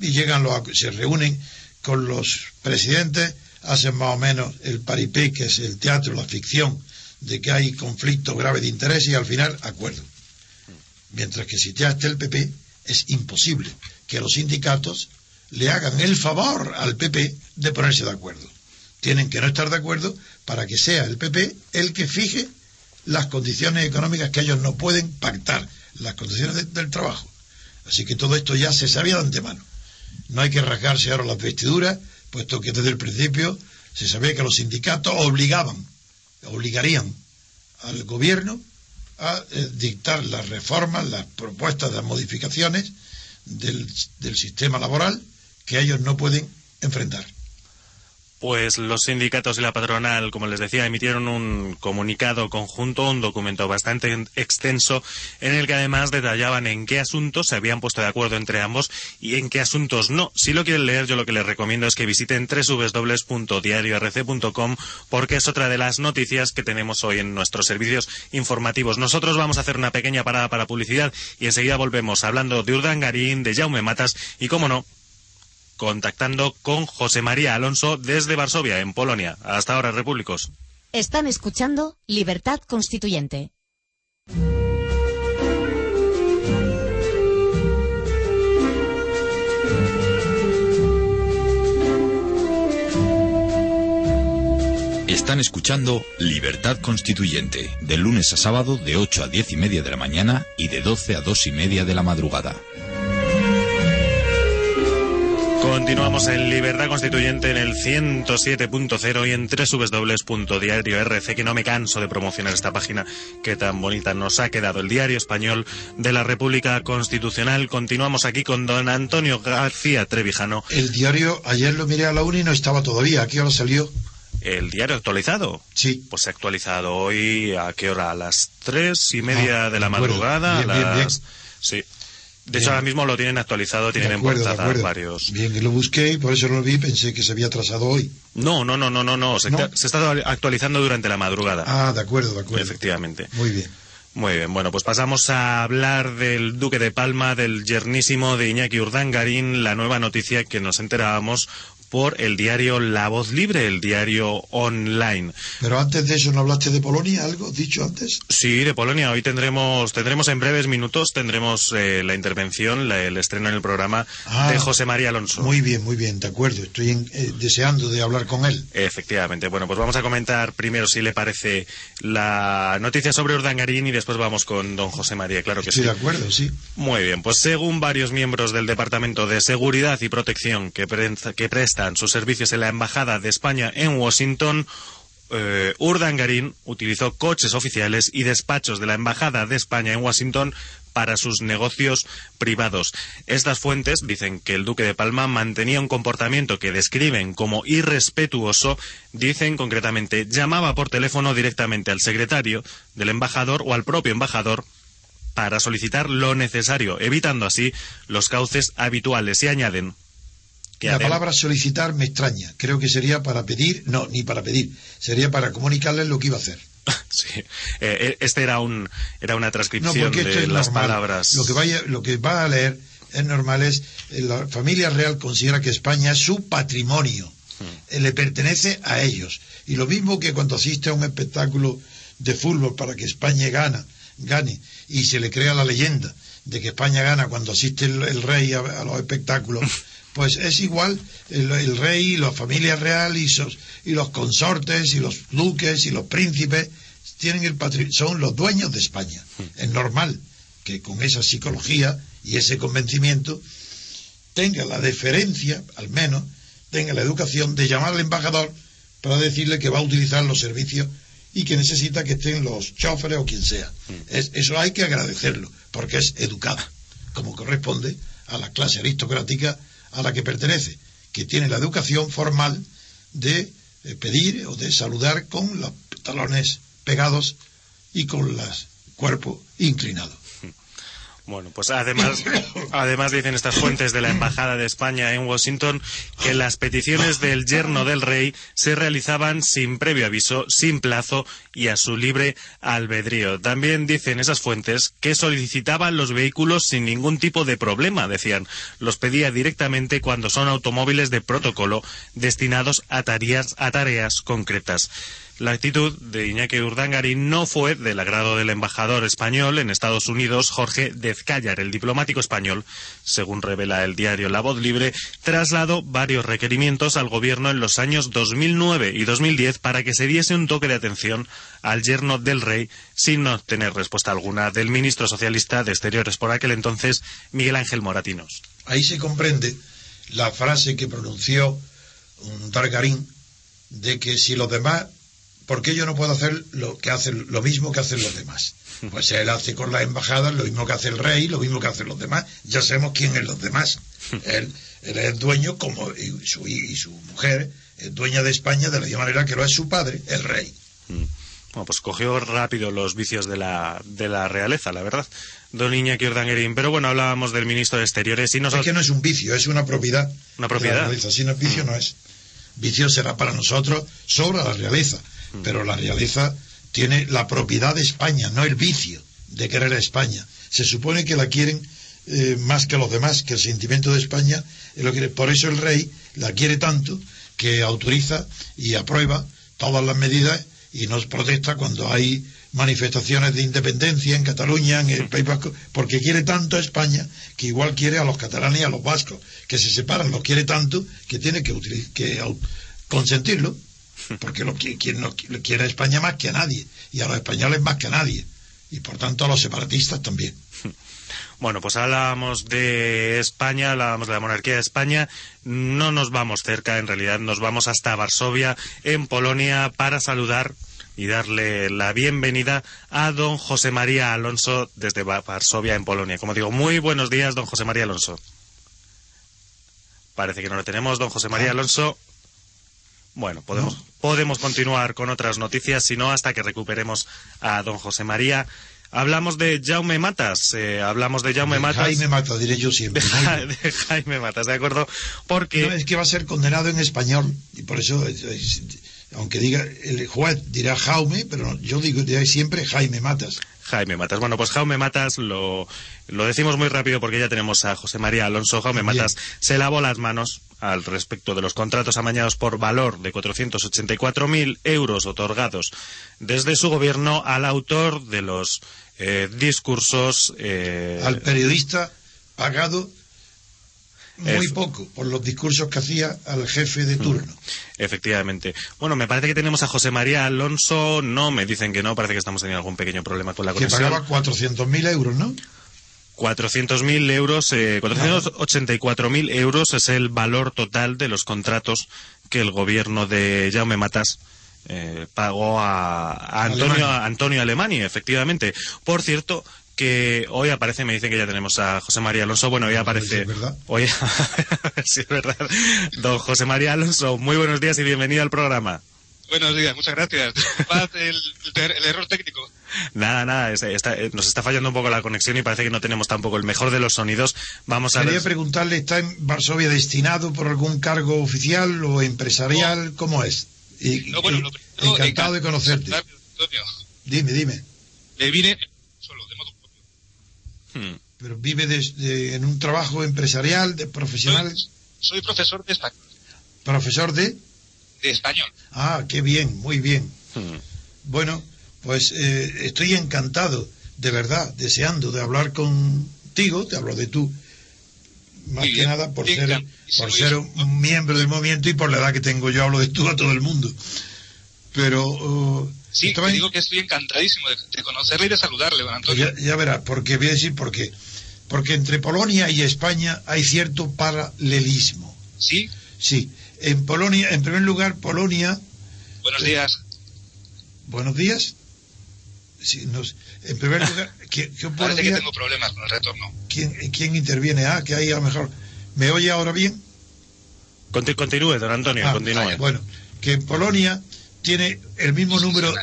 y llegan los, se reúnen con los presidentes, hacen más o menos el paripé, que es el teatro, la ficción, de que hay conflicto grave de interés y al final acuerdo. Mientras que si ya está el PP, es imposible que los sindicatos le hagan el favor al PP de ponerse de acuerdo. Tienen que no estar de acuerdo para que sea el PP el que fije las condiciones económicas que ellos no pueden pactar, las condiciones del trabajo. Así que todo esto ya se sabía de antemano. No hay que rasgarse ahora las vestiduras, puesto que desde el principio se sabía que los sindicatos obligaban, obligarían al gobierno a eh, dictar las reformas, las propuestas de modificaciones del sistema laboral que ellos no pueden enfrentar. Pues los sindicatos y la patronal, como les decía, emitieron un comunicado conjunto, un documento bastante extenso, en el que además detallaban en qué asuntos se habían puesto de acuerdo entre ambos y en qué asuntos no. Si lo quieren leer, yo lo que les recomiendo es que visiten www.diariorc.com porque es otra de las noticias que tenemos hoy en nuestros servicios informativos. Nosotros vamos a hacer una pequeña parada para publicidad y enseguida volvemos hablando de Urdangarín, de Jaume Matas y, cómo no, contactando con José María Alonso desde Varsovia, en Polonia. Hasta ahora, repúblicos. Están escuchando Libertad Constituyente. Están escuchando Libertad Constituyente, de lunes a sábado de 8 a 10 y media de la mañana y de 12 a 2 y media de la madrugada. Continuamos en Libertad Constituyente en el 107.0 y en www.diario.rc, que no me canso de promocionar esta página que tan bonita nos ha quedado, el Diario Español de la República Constitucional. Continuamos aquí con don Antonio García Trevijano. El diario, ayer lo miré a la uni y no estaba todavía. ¿A qué hora salió? ¿El diario actualizado? Sí. Pues se ha actualizado hoy, ¿a qué hora? A las tres y media Ah, de la madrugada. Bien, a bien, bien. las- Sí. De hecho, ahora mismo lo tienen actualizado, tienen en portada varios. Bien, que lo busqué y por eso lo vi. Pensé que se había atrasado hoy. No, no, no, no, no, no. Se, ¿No? está- se está actualizando durante la madrugada. Ah, de acuerdo, de acuerdo. Efectivamente. Muy bien. Muy bien, bueno, pues pasamos a hablar del Duque de Palma, del yernísimo de Iñaki Urdangarín, la nueva noticia que nos enterábamos por el diario La Voz Libre, el diario online. Pero antes de eso, ¿no hablaste de Polonia? ¿Algo dicho antes? Sí, de Polonia. Hoy tendremos, tendremos en breves minutos, tendremos eh, la intervención, la- el estreno en el programa Ah, de José María Alonso. Muy bien, muy bien, de acuerdo. Estoy en- eh, deseando de hablar con él. Efectivamente. Bueno, pues vamos a comentar primero, si le parece, la noticia sobre Urdangarín y después vamos con don José María, claro que Estoy sí. de acuerdo, sí. Muy bien, pues según varios miembros del Departamento de Seguridad y Protección que, pre- que sus servicios en la Embajada de España en Washington, eh, Urdangarín utilizó coches oficiales y despachos de la Embajada de España en Washington para sus negocios privados. Estas fuentes dicen que el duque de Palma mantenía un comportamiento que describen como irrespetuoso, dicen concretamente llamaba por teléfono directamente al secretario del embajador o al propio embajador para solicitar lo necesario, evitando así los cauces habituales y añaden que La palabra solicitar me extraña. Creo que sería para pedir, no, ni para pedir. Sería para comunicarles lo que iba a hacer. <laughs> Sí. Eh, eh, este era un era una No, transcripción porque esto de es las normal. palabras. Lo que, vaya, lo que va a leer es normal, es eh, la familia real considera que España es su patrimonio, Hmm. Eh, le pertenece a ellos. Y lo mismo que cuando asiste a un espectáculo de fútbol para que España gana, gane y se le crea la leyenda de que España gana cuando asiste el, el rey a, a los espectáculos, <laughs> pues es igual el, el rey y la familia real y, sos- y los consortes y los duques y los príncipes tienen el patri- son los dueños de España. Es normal que con esa psicología y ese convencimiento tenga la deferencia, al menos, tenga la educación de llamar al embajador para decirle que va a utilizar los servicios y que necesita que estén los choferes o quien sea. Es- eso hay que agradecerlo, porque es educada, como corresponde a la clase aristocrática a la que pertenece, que tiene la educación formal de eh, pedir o de saludar con los talones pegados y con el cuerpo inclinado. Bueno, pues además, <coughs> además dicen estas fuentes de la Embajada de España en Washington que las peticiones del yerno del rey se realizaban sin previo aviso, sin plazo y a su libre albedrío. También dicen esas fuentes que solicitaban los vehículos sin ningún tipo de problema, decían. Los pedía directamente cuando son automóviles de protocolo destinados a tareas, a tareas concretas. La actitud de Iñaki Urdangari no fue del agrado del embajador español en Estados Unidos, Jorge Dezcayar. El diplomático español, según revela el diario La Voz Libre, trasladó varios requerimientos al gobierno en los años 2009 y 2010 para que se diese un toque de atención al yerno del rey sin obtener respuesta alguna del ministro socialista de Exteriores por aquel entonces, Miguel Ángel Moratinos. Ahí se comprende la frase que pronunció un Targarín de que si los demás ¿por qué yo no puedo hacer lo que hacen lo mismo que hacen los demás? Pues él hace con las embajadas lo mismo que hace el rey, lo mismo que hacen los demás. Ya sabemos quién es los demás. él, es dueño, como y su, y su mujer, es dueña de España de la misma manera que lo es su padre, el rey. Mm. Bueno, pues cogió rápido los vicios de la, de la realeza, la verdad, don Iñaki Urdanguerín. Pero bueno, hablábamos del ministro de Exteriores y nosotros... Es que no es un vicio, es una propiedad. Una propiedad. Si no es vicio, no es. Vicio será para nosotros sobre la realeza pero la realeza tiene la propiedad de España, no el vicio de querer a España. Se supone que la quieren eh, más que los demás, que el sentimiento de España es lo que por eso el rey la quiere tanto que autoriza y aprueba todas las medidas y nos protesta cuando hay manifestaciones de independencia en Cataluña, en el País Vasco, porque quiere tanto a España que igual quiere a los catalanes y a los vascos, que se separan, los quiere tanto que tiene que, que consentirlo porque lo, quien no quiere a España más que a nadie, y a los españoles más que a nadie, y por tanto a los separatistas también. Bueno, pues hablábamos de España, hablábamos de la monarquía de España. No nos vamos cerca, en realidad nos vamos hasta Varsovia, en Polonia, para saludar y darle la bienvenida a don José María Alonso desde Varsovia, en Polonia. Como digo, muy buenos días, don José María Alonso. Parece que no lo tenemos, don José María ah. Alonso. Bueno, podemos, podemos continuar con otras noticias, si no, hasta que recuperemos a don José María. Hablamos de Jaume Matas, eh, hablamos de Jaume Matas. Jaime Matas, diré yo siempre. De, Jaime Matas, ¿de acuerdo? Porque... es que va a ser condenado en español, y por eso, aunque diga, el juez dirá Jaume, pero yo digo diré siempre Jaime Matas. Jaime Matas. Bueno, pues Jaume Matas lo, lo decimos muy rápido porque ya tenemos a José María Alonso. Jaume Matas se lavó las manos al respecto de los contratos amañados por valor de 484.000 euros otorgados desde su gobierno al autor de los eh, discursos. Eh, al periodista pagado muy poco por los discursos que hacía al jefe de turno. Efectivamente. Bueno, me parece que tenemos a José María Alonso. No, me dicen que no. Parece que estamos teniendo algún pequeño problema con la conexión. Que pagaba 400.000 euros, ¿no? 400.000 euros, eh, 484.000 euros es el valor total de los contratos que el gobierno de Jaume Matas eh, pagó a, Antonio, Antonio Alemani, efectivamente. Por cierto, que hoy aparece, me dicen que ya tenemos a José María Alonso. Bueno, hoy aparece. verdad. Hoy, <laughs> sí, es verdad. Don José María Alonso, muy buenos días y bienvenido al programa. Buenos días, muchas gracias. el, el, error técnico. Nada, nada, eh, nos está fallando un poco la conexión y parece que no tenemos tampoco el mejor de los sonidos. Vamos a Quería preguntarle, ¿está en Varsovia destinado por algún cargo oficial o empresarial? ¿Cómo es? Y, no, bueno, encantado de conocerte. Dime, dime. Le vine solo, de modo propio. Hmm. Pero vive en un trabajo empresarial, de profesional. soy profesor de español. ¿Profesor de? de español. Ah, qué bien, muy bien. Hmm. Bueno, pues eh, estoy encantado, de verdad, deseando de hablar contigo, te hablo de tú, más que nada por ser, por ser un miembro del movimiento y por la edad que tengo yo, hablo de tú a todo el mundo. Pero... Uh, sí, te digo que estoy encantadísimo de, conocerle y de saludarle, don Antonio. Ya, ya verás, porque voy a decir por qué. Porque entre Polonia y España hay cierto paralelismo. ¿Sí? Sí. En Polonia, en primer lugar, Polonia. Buenos días. Buenos días. en primer lugar, <laughs> ¿quién, Parece que tengo problemas con el retorno. ¿Quién, interviene? Ah, que ahí a lo mejor. ¿Me oye ahora bien? Continúe, don Antonio, ah, continúe. Bueno, que Polonia tiene el mismo número.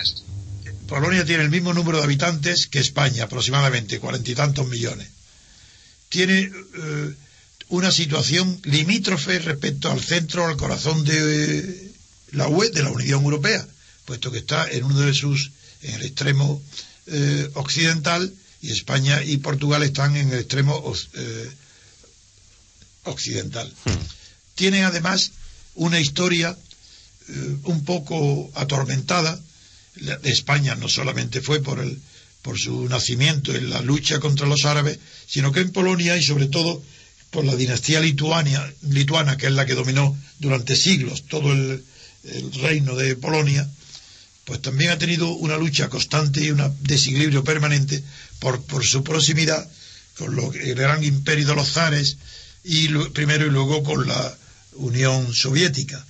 Polonia tiene el mismo número de habitantes que España, aproximadamente, cuarenta y tantos millones. Tiene eh, una situación limítrofe respecto al centro, al corazón de la UE, de la Unión Europea, puesto que está en uno de sus, en el extremo eh, occidental, y España y Portugal están en el extremo eh, occidental. Hmm. Tiene además una historia eh, un poco atormentada. de España no solamente fue por, el, por su nacimiento en la lucha contra los árabes, sino que en Polonia y sobre todo por la dinastía lituania, lituana, que es la que dominó durante siglos todo el, el reino de Polonia, pues también ha tenido una lucha constante y un desequilibrio permanente por, por su proximidad con lo, el gran imperio de los zares y primero y luego con la Unión Soviética.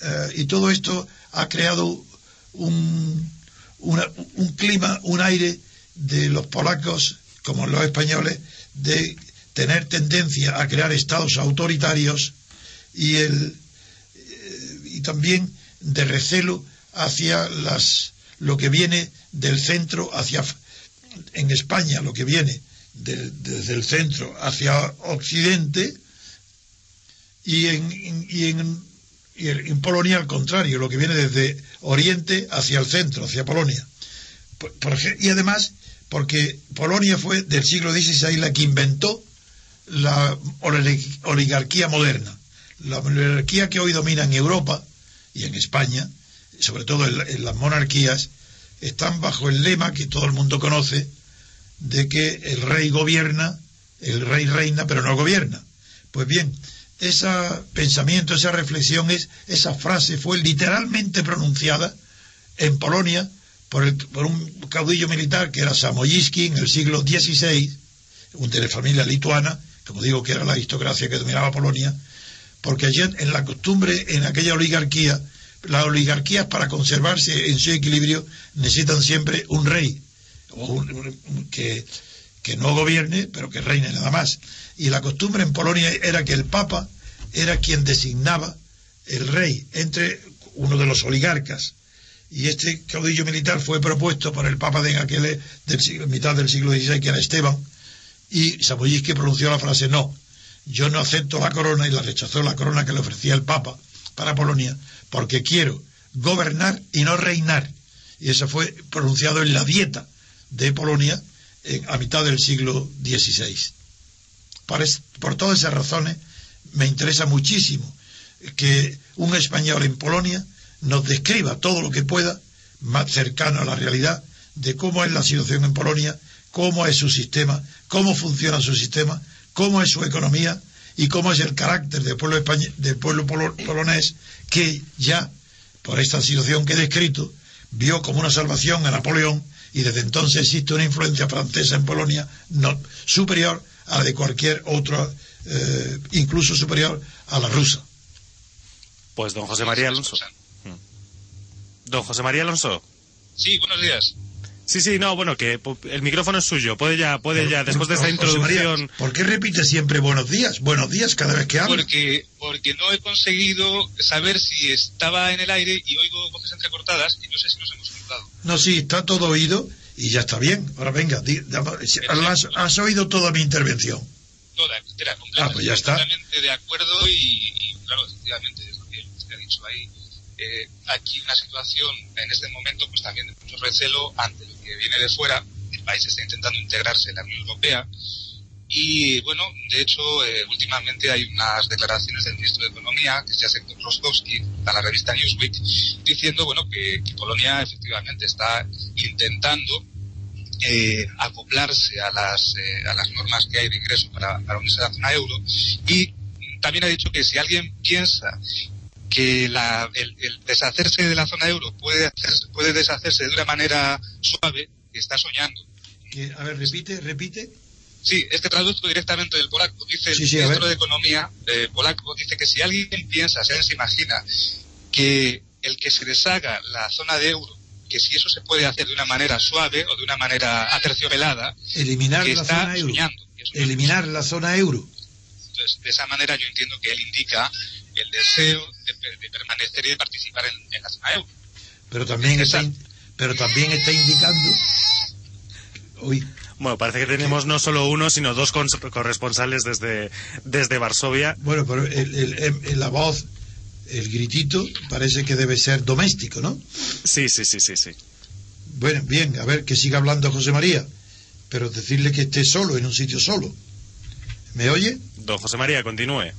Eh, y todo esto ha creado un, un clima, un aire de los polacos, como los españoles, de tener tendencia a crear estados autoritarios y, el, eh, y también de recelo hacia las, lo que viene del centro hacia en España, lo que viene desde el centro hacia occidente y en, y en, y en Polonia al contrario, lo que viene desde oriente hacia el centro, hacia Polonia. y además, porque Polonia fue del siglo XVI la que inventó la oligarquía moderna. La oligarquía que hoy domina en Europa y en España, sobre todo en, las monarquías, están bajo el lema que todo el mundo conoce de que el rey gobierna, el rey reina, pero no gobierna. Pues bien, ese pensamiento, esa reflexión, es, esa frase fue literalmente pronunciada en Polonia por, el, por un caudillo militar que era Samoyiski en el siglo XVI, un de familia lituana, como digo que era la aristocracia que dominaba Polonia, porque allí en la costumbre, en aquella oligarquía, las oligarquías para conservarse en su equilibrio necesitan siempre un rey, que, que no gobierne, pero que reine nada más. Y la costumbre en Polonia era que el Papa era quien designaba el rey entre uno de los oligarcas. Y este caudillo militar fue propuesto por el Papa de aquel del mitad del siglo XVI, que era Esteban, y Samoyisky pronunció la frase no, yo no acepto la corona y la rechazó la corona que le ofrecía el Papa para Polonia, porque quiero gobernar y no reinar. Y eso fue pronunciado en la dieta de Polonia a mitad del siglo XVI. Por, todas esas razones, me interesa muchísimo que un español en Polonia nos describa todo lo que pueda, más cercano a la realidad, de cómo es la situación en Polonia, cómo es su sistema, cómo funciona su sistema, cómo es su economía y cómo es el carácter del pueblo, del pueblo polonés que ya, por esta situación que he descrito, vio como una salvación a Napoleón y desde entonces existe una influencia francesa en Polonia superior a la de cualquier otro, eh, incluso superior a la rusa. Pues don José María Alonso. Don José María Alonso. Sí, buenos días. Sí, sí, no, bueno, que el micrófono es suyo. Puede ya, puede ya, después de esta introducción. ¿Por qué repite siempre buenos días? Buenos días cada vez que habla. Porque, porque no he conseguido saber si estaba en el aire y oigo voces entrecortadas y no sé si nos hemos cortado. No, sí, está todo oído y ya está bien. Ahora venga, has, oído toda mi intervención. Toda, entera, completa. Ah, pues ya está. Totalmente de acuerdo y, claro, efectivamente, es lo que usted ha dicho ahí. Eh, aquí una situación en este momento pues también de mucho recelo ante que viene de fuera, el país está intentando integrarse en la Unión Europea y bueno, de hecho, eh, últimamente hay unas declaraciones del ministro de Economía, que es Jacek Rostowski, a la revista Newsweek, diciendo bueno que, Polonia efectivamente está intentando eh, acoplarse a las, eh, a las normas que hay de ingreso para, para la zona euro y también ha dicho que si alguien piensa que la, el, deshacerse de la zona euro puede, puede deshacerse de una manera suave, está soñando. a ver, repite, repite. Sí, es que traduzco directamente del polaco. Dice el ministro de Economía eh, polaco, dice que si alguien piensa, si alguien se imagina que el que se deshaga la zona de euro, que si eso se puede hacer de una manera suave o de una manera aterciopelada, eliminar la zona euro. eliminar la zona euro. Entonces, de esa manera yo entiendo que él indica el deseo de, permanecer y de participar en, la zona euro. Pero también, está, pero también está indicando. Uy. Bueno, parece que tenemos no solo uno, sino dos corresponsales desde, desde Varsovia. Bueno, pero el, la voz, el gritito, parece que debe ser doméstico, ¿no? Sí, sí, sí, sí, sí. Bueno, bien, a ver, que siga hablando José María, pero decirle que esté solo, en un sitio solo. ¿Me oye? Don José María, continúe.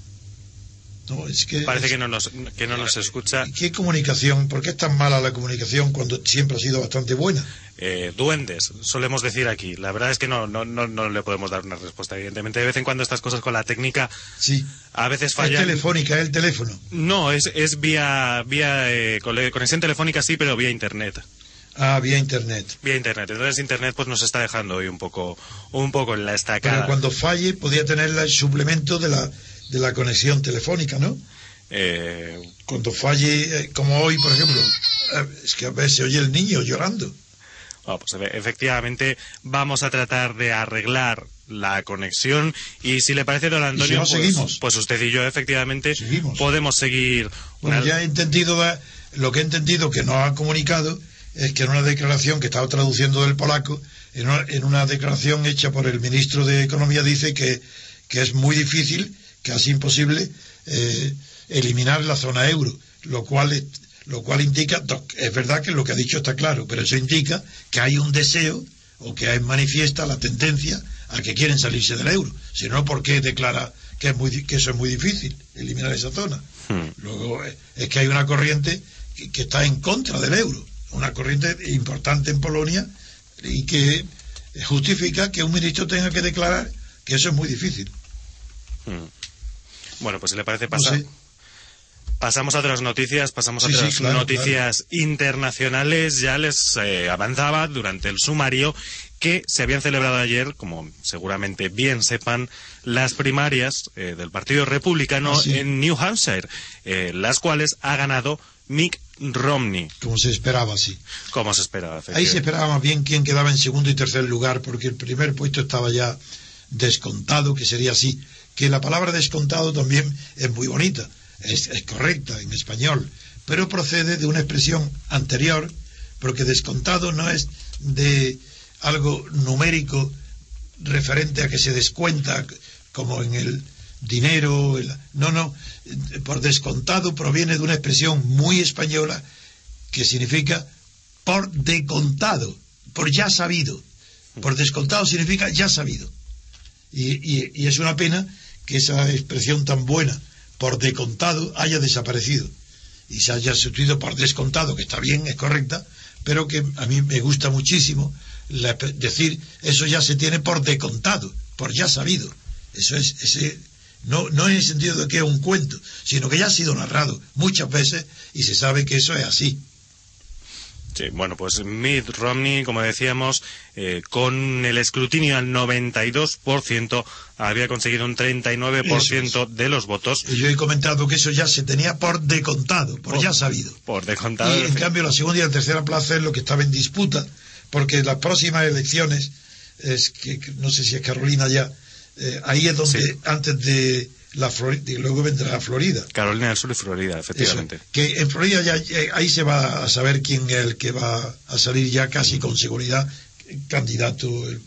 No, es que Parece es- que no nos, que no nos escucha. ¿Qué comunicación? ¿Por qué es tan mala la comunicación cuando siempre ha sido bastante buena? Eh, duendes, solemos decir aquí. La verdad es que no, no, no, no le podemos dar una respuesta, evidentemente. De vez en cuando estas cosas con la técnica Sí. a veces Es fallan. telefónica, es el teléfono. No, es, es vía, vía eh, conexión telefónica sí, pero vía internet. Ah, vía internet. Vía internet. Entonces internet pues nos está dejando hoy un poco, un poco en la estacada. Pero cuando falle, podía tener el suplemento de la, de la conexión telefónica, ¿no? Eh, Cuando falle, eh, como hoy, por ejemplo, eh, es que a veces se oye el niño llorando. bueno, pues efe- efectivamente vamos a tratar de arreglar la conexión y si le parece don Antonio no, pues, seguimos. pues usted y yo efectivamente Seguimos. podemos seguir Bueno, una- ya he entendido, da- lo que he entendido que nos ha comunicado es que en una declaración que estaba traduciendo del polaco, en una, en una declaración hecha por el ministro de Economía dice que, que es muy difícil, casi imposible, eh, eliminar la zona euro, lo cual, es- lo cual indica, es verdad que lo que ha dicho está claro, pero eso indica que hay un deseo o que hay manifiesta la tendencia a que quieren salirse del euro. Si no, ¿por qué declara que, es muy, que eso es muy difícil, eliminar esa zona? Hmm. Luego eh, es que hay una corriente que, que está en contra del euro, una corriente importante en Polonia y que justifica que un ministro tenga que declarar que eso es muy difícil. Hmm. Bueno, pues si le parece pasar. Pasamos a otras noticias, pasamos Sí, a sí, otras claro, noticias internacionales. Ya les eh, avanzaba durante el sumario que se habían celebrado ayer, como seguramente bien sepan, las primarias eh, del Partido Republicano Ah, sí. en New Hampshire, eh, las cuales ha ganado Mick Romney, como se esperaba así. como se esperaba. Ahí se esperaba más bien quién quedaba en segundo y tercer lugar, porque el primer puesto estaba ya descontado, que sería así. Que la palabra descontado también es muy bonita, es, correcta en español, pero procede de una expresión anterior, porque descontado no es de algo numérico referente a que se descuenta como en el dinero, no, no, por descontado proviene de una expresión muy española que significa por decontado, por ya sabido. Por descontado significa ya sabido. Y, y- y es una pena que esa expresión tan buena, por decontado, haya desaparecido y se haya sustituido por descontado, que está bien, es correcta, pero que a mí me gusta muchísimo decir eso ya se tiene por decontado, por ya sabido. Eso es, ese, no, no en el sentido de que es un cuento, sino que ya ha sido narrado muchas veces y se sabe que eso es así. Sí, bueno, pues Mitt Romney, como decíamos, eh, con el escrutinio al 92%, había conseguido un 39% de los votos. Y yo he comentado que eso ya se tenía por decontado, por Por- ya sabido. Por descontado. Y en cambio la segunda y la tercera plaza es lo que estaba en disputa, porque las próximas elecciones, es que que no sé si es Carolina ya, eh, ahí es donde Sí. antes de la Florida, luego vendrá Florida. Carolina del Sur y Florida, Eso, efectivamente. que en Florida ya ahí se va a saber quién es el que va a salir ya casi con seguridad candidato. eh,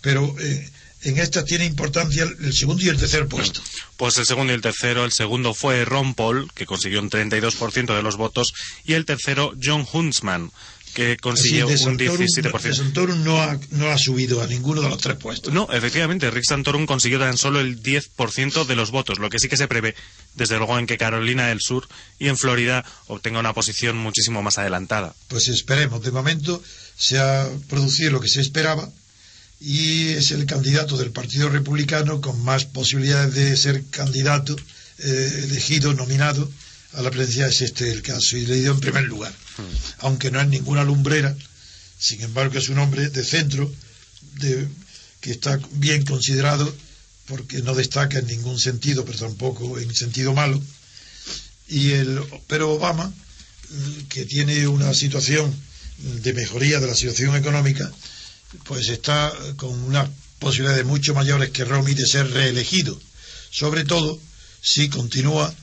Pero eh, en estas tiene importancia el, el segundo y el tercer puesto. Pues el segundo y el tercero, el segundo fue Ron Paul, que consiguió un 32% de los votos, y el tercero John Huntsman, que consiguió un Santorum- 17%. de Santorum no ha, no ha subido a ninguno de los tres puestos. No, efectivamente, Rick Santorum consiguió tan solo el 10% de los votos, lo que sí que se prevé, desde luego, en que Carolina del Sur y en Florida obtenga una posición muchísimo más adelantada. Pues esperemos. De momento se ha producido lo que se esperaba y es el candidato del Partido Republicano con más posibilidades de ser candidato, eh, elegido, nominado a la presidencia, es este el que ha sido elegido en primer lugar. Aunque no es ninguna lumbrera, sin embargo es un hombre de centro, de, que está bien considerado porque no destaca en ningún sentido, pero tampoco en sentido malo. Y el, pero Obama, que tiene una situación de mejoría de la situación económica, pues está con unas posibilidades mucho mayores que Romney de ser reelegido, sobre todo si continúa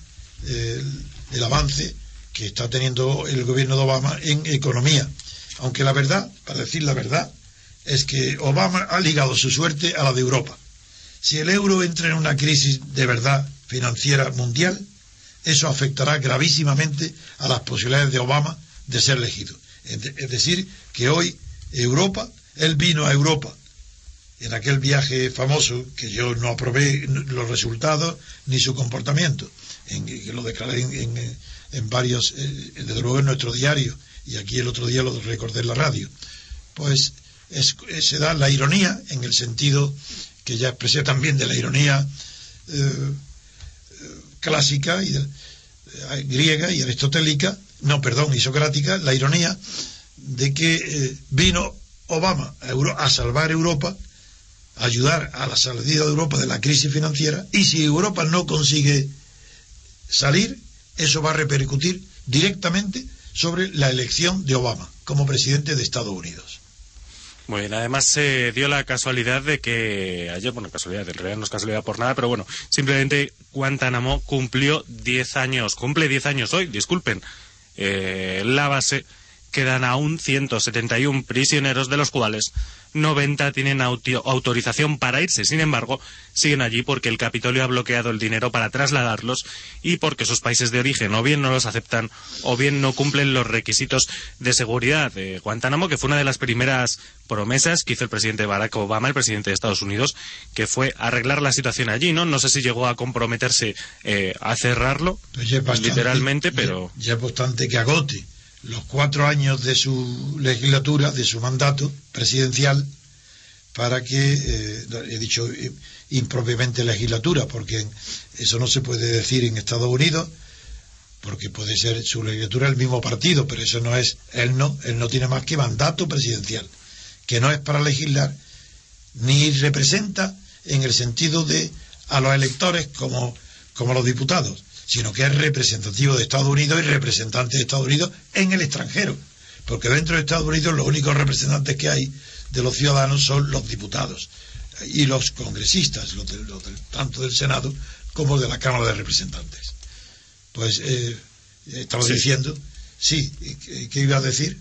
el, avance que está teniendo el gobierno de Obama en economía. Aunque la verdad, para decir la verdad, es que Obama ha ligado su suerte a la de Europa. Si el euro entra en una crisis de verdad financiera mundial, eso afectará gravísimamente a las posibilidades de Obama de ser elegido. Es decir, que hoy Europa, él vino a Europa en aquel viaje famoso, que yo no aprobé los resultados ni su comportamiento, en, que lo declaré en, en, varios, eh, desde luego en nuestro diario, y aquí el otro día lo recordé en la radio, pues se da la ironía en el sentido que ya expresé también de la ironía eh, clásica y eh, griega y aristotélica, no, perdón, y la ironía de que eh, vino Obama a, a salvar Europa, ayudar a la salida de Europa de la crisis financiera, y si Europa no consigue salir, eso va a repercutir directamente sobre la elección de Obama como presidente de Estados Unidos. Muy bien, además se dio la casualidad de que ayer, bueno, casualidad, en realidad no es casualidad por nada, pero bueno, simplemente Guantánamo cumplió 10 años, cumple 10 años hoy, disculpen, eh, la base quedan aún 171 prisioneros, de los cuales 90 tienen autorización para irse. Sin embargo, siguen allí porque el Capitolio ha bloqueado el dinero para trasladarlos y porque sus países de origen o bien no los aceptan o bien no cumplen los requisitos de seguridad de Guantánamo, que fue una de las primeras promesas que hizo el presidente Barack Obama, el presidente de Estados Unidos, que fue arreglar la situación allí, ¿no? No sé si llegó a comprometerse eh, a cerrarlo, pues literalmente, pero... Ya es bastante que agote los cuatro años de su legislatura, de su mandato presidencial, para que, eh, he dicho impropiamente legislatura, porque eso no se puede decir en Estados Unidos, porque puede ser su legislatura el mismo partido, pero eso no es, él no, él no tiene más que mandato presidencial, que no es para legislar, ni representa en el sentido de a los electores como, como los diputados sino que es representativo de Estados Unidos y representante de Estados Unidos en el extranjero. Porque dentro de Estados Unidos los únicos representantes que hay de los ciudadanos son los diputados y los congresistas, los tanto del Senado como de la Cámara de Representantes. Pues eh, estamos diciendo, sí, ¿qué iba a decir?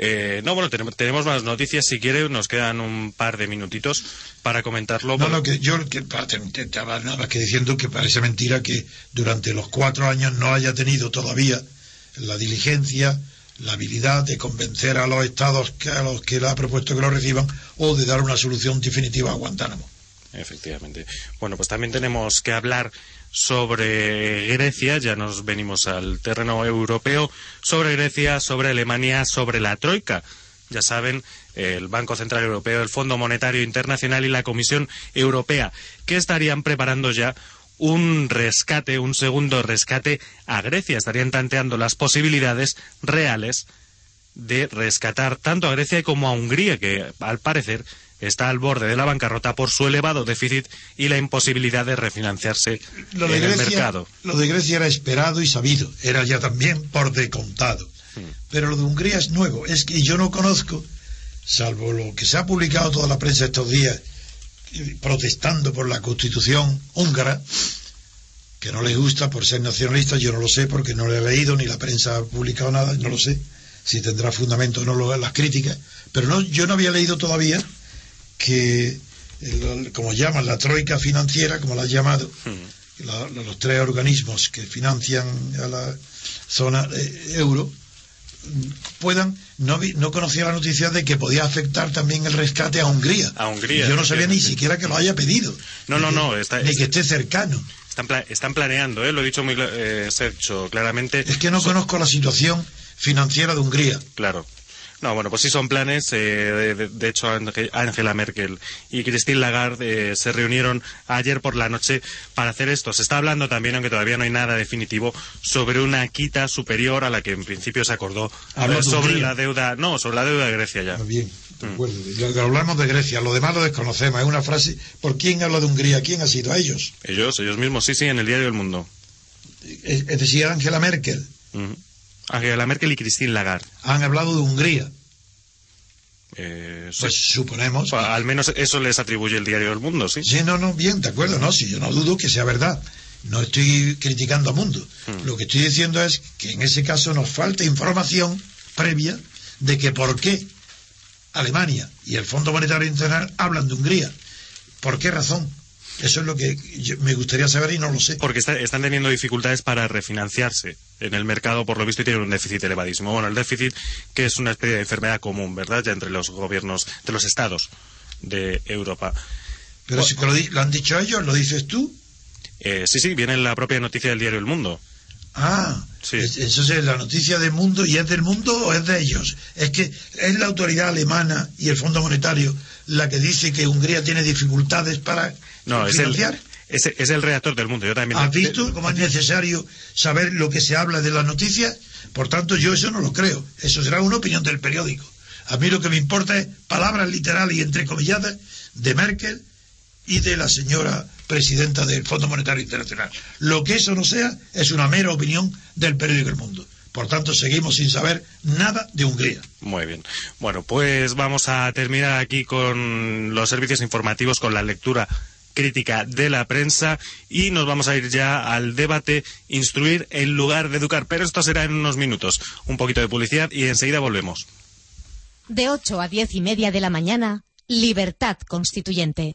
Eh, no, bueno, tenemos, más noticias. Si quiere, nos quedan un par de minutitos para comentarlo. No, no, que yo que, estaba nada más que diciendo que parece mentira que durante los cuatro años no haya tenido todavía la diligencia, la habilidad de convencer a los estados que, a los que le ha propuesto que lo reciban o de dar una solución definitiva a Guantánamo. Efectivamente. Bueno, pues también tenemos que hablar sobre Grecia, ya nos venimos al terreno europeo, sobre Grecia, sobre Alemania, sobre la Troika. Ya saben, el Banco Central Europeo, el Fondo Monetario Internacional y la Comisión Europea, que estarían preparando ya un rescate, un segundo rescate a Grecia. Estarían tanteando las posibilidades reales de rescatar tanto a Grecia como a Hungría, que al parecer está al borde de la bancarrota por su elevado déficit y la imposibilidad de refinanciarse en el mercado. Lo de Grecia era esperado y sabido, era ya también por decontado. Hmm. Pero lo de Hungría es nuevo, es que yo no conozco, salvo lo que se ha publicado toda la prensa estos días, protestando por la constitución húngara, que no les gusta por ser nacionalista, yo no lo sé porque no lo he leído, ni la prensa ha publicado nada, no lo sé si tendrá fundamento o no las críticas, pero no, yo no había leído todavía que, como llaman, la troika financiera, como la han llamado, hmm. los tres organismos que financian a la zona eh, euro, puedan no, no conocía la noticia de que podía afectar también el rescate a Hungría. A Hungría. Yo no sabía ni siquiera que lo haya pedido. No, no, no. Está, ni que esté cercano. Están, están planeando, ¿eh? lo he dicho muy eh, Sergio, claramente. Es que no conozco la situación financiera de Hungría. Claro. No, bueno, pues sí son planes. Eh, de, hecho, Angela Merkel y Christine Lagarde eh, se reunieron ayer por la noche para hacer esto. Se está hablando también, aunque todavía no hay nada definitivo, sobre una quita superior a la que en principio se acordó sobre la deuda. No, sobre la deuda de Grecia ya. Ah, bien, mm. Hablamos de Grecia, lo demás lo desconocemos. Es una frase. ¿Por quién habla de Hungría? ¿Quién ha sido? ¿A ellos? Ellos, ellos mismos, sí, sí, en el diario El Mundo. Es, decir, Angela Merkel. Angela Merkel y Christine Lagarde. Han hablado de Hungría. Eh, pues suponemos. Al menos eso les atribuye el diario El Mundo, ¿sí? Sí, no, no, bien, de acuerdo, no, sí, yo no dudo que sea verdad. No estoy criticando a Mundo. Hmm. Lo que estoy diciendo es que en ese caso nos falta información previa de que por qué Alemania y el Fondo Monetario Internacional hablan de Hungría. ¿Por qué razón? Eso es lo que me gustaría saber y no lo sé. Porque están teniendo dificultades para refinanciarse en el mercado, por lo visto, y tienen un déficit elevadísimo. Bueno, el déficit que es una especie de enfermedad común, ¿verdad? Ya entre los gobiernos de los estados de Europa. Pero si lo, lo, han dicho ellos, ¿lo dices tú? Eh, sí, sí, viene en la propia noticia del diario El Mundo. Ah, sí. eso es la noticia del mundo y es del mundo o es de ellos. Es que es la autoridad alemana y el Fondo Monetario la que dice que Hungría tiene dificultades para no, financiar. Es el, es, el redactor del mundo. Yo también. ¿Has visto cómo es necesario saber lo que se habla de las noticias? Por tanto, yo eso no lo creo. Eso será una opinión del periódico. A mí lo que me importa es palabras literales y entrecomilladas de Merkel y de la señora presidenta del Fondo Monetario Internacional. Lo que eso no sea es una mera opinión del periódico El Mundo. Por tanto, seguimos sin saber nada de Hungría. Muy bien. Bueno, pues vamos a terminar aquí con los servicios informativos, con la lectura crítica de la prensa y nos vamos a ir ya al debate instruir en lugar de educar. Pero esto será en unos minutos. Un poquito de publicidad y enseguida volvemos. De 8 a 10 y media de la mañana, Libertad Constituyente.